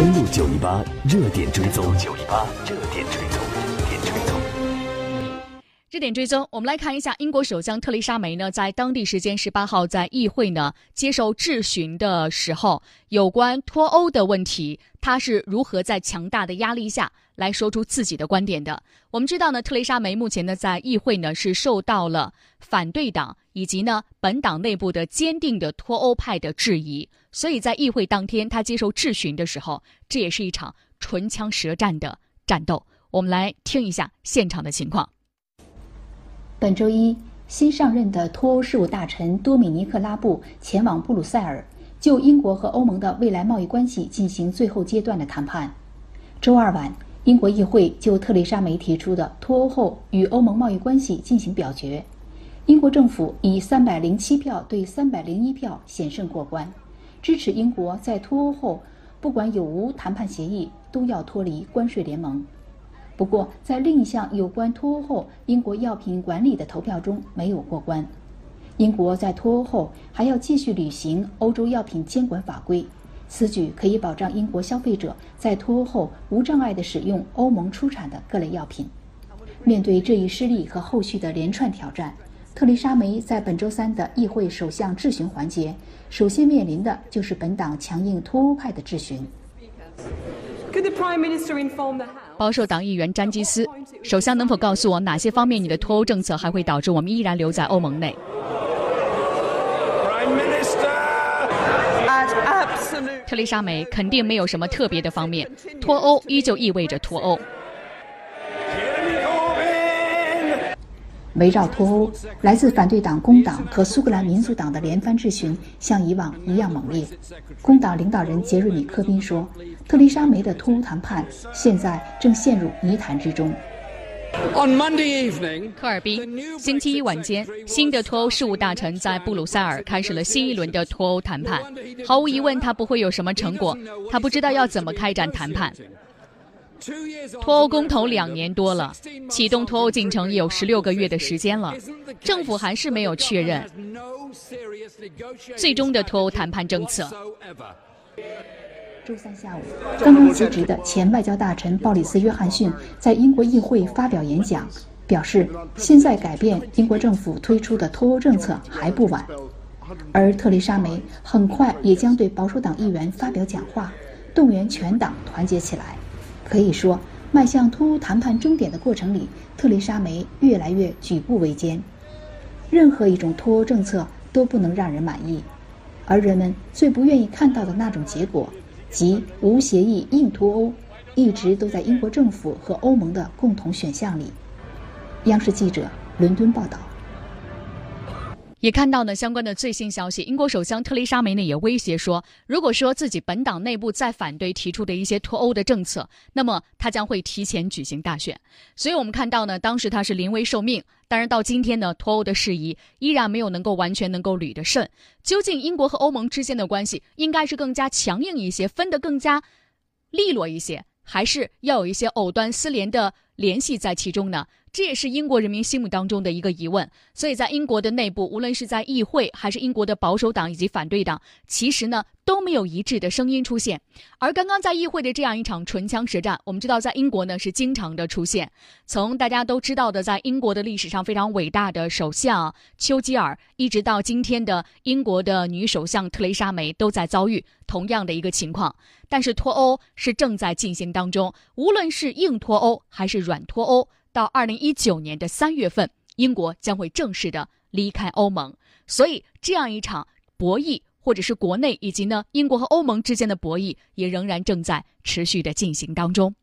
登录九一八热点追踪，九一八热点追踪，热点追踪。热点追踪，我们来看一下英国首相特蕾莎梅呢，在当地时间十八号在议会呢接受质询的时候，有关脱欧的问题，她是如何在强大的压力下来说出自己的观点的？我们知道呢，特蕾莎梅目前呢在议会呢是受到了反对党以及呢本党内部的坚定的脱欧派的质疑，所以在议会当天她接受质询的时候，这也是一场唇枪舌战的战斗。我们来听一下现场的情况。本周一，新上任的脱欧事务大臣多米尼克·拉布前往布鲁塞尔，就英国和欧盟的未来贸易关系进行最后阶段的谈判。周二晚，英国议会就特蕾莎梅提出的脱欧后与欧盟贸易关系进行表决，英国政府以三百零七票对三百零一票险胜过关，支持英国在脱欧后不管有无谈判协议，都要脱离关税联盟。不过，在另一项有关脱欧后英国药品管理的投票中没有过关。英国在脱欧后还要继续履行欧洲药品监管法规，此举可以保障英国消费者在脱欧后无障碍地使用欧盟出产的各类药品。面对这一失利和后续的连串挑战，特蕾莎梅在本周三的议会首相质询环节，首先面临的就是本党强硬脱欧派的质询。保守党议员詹基斯，首相能否告诉我哪些方面你的脱欧政策还会导致我们依然留在欧盟内？特蕾莎梅肯定没有什么特别的方面，脱欧依旧意味着脱欧。围绕脱欧，来自反对党工党和苏格兰民族党的连番质询像以往一样猛烈。工党领导人杰瑞米·科宾说：“特丽莎梅的脱欧谈判现在正陷入泥潭之中。” 科尔宾，星期一晚间，新的脱欧事务大臣在布鲁塞尔开始了新一轮的脱欧谈判。毫无疑问，他不会有什么成果，他不知道要怎么开展谈判。脱欧公投两年多了，启动脱欧进程也有十六个月的时间了，政府还是没有确认最终的脱欧谈判政策。周三下午，刚刚辞职的前外交大臣鲍里斯·约翰逊在英国议会发表演讲，表示现在改变英国政府推出的脱欧政策还不晚。而特蕾莎梅很快也将对保守党议员发表讲话，动员全党团结起来。可以说，迈向脱欧谈判终点的过程里，特蕾莎梅越来越举步维艰。任何一种脱欧政策都不能让人满意，而人们最不愿意看到的那种结果，即无协议硬脱欧，一直都在英国政府和欧盟的共同选项里。央视记者伦敦报道。也看到呢相关的最新消息，英国首相特蕾莎梅呢也威胁说，如果说自己本党内部再反对提出的一些脱欧的政策，那么他将会提前举行大选。所以我们看到呢，当时他是临危受命。当然到今天呢，脱欧的事宜依然没有能够完全能够捋得顺。究竟英国和欧盟之间的关系应该是更加强硬一些，分得更加利落一些，还是要有一些藕断丝连的联系在其中呢？这也是英国人民心目当中的一个疑问，所以在英国的内部，无论是在议会还是英国的保守党以及反对党，其实呢都没有一致的声音出现。而刚刚在议会的这样一场唇枪舌战，我们知道在英国呢是经常的出现。从大家都知道的，在英国的历史上非常伟大的首相丘吉尔，一直到今天的英国的女首相特蕾莎梅，都在遭遇同样的一个情况。但是脱欧是正在进行当中，无论是硬脱欧还是软脱欧。到二零一九年的三月份，英国将会正式的离开欧盟，所以这样一场博弈，或者是国内以及呢英国和欧盟之间的博弈，也仍然正在持续的进行当中。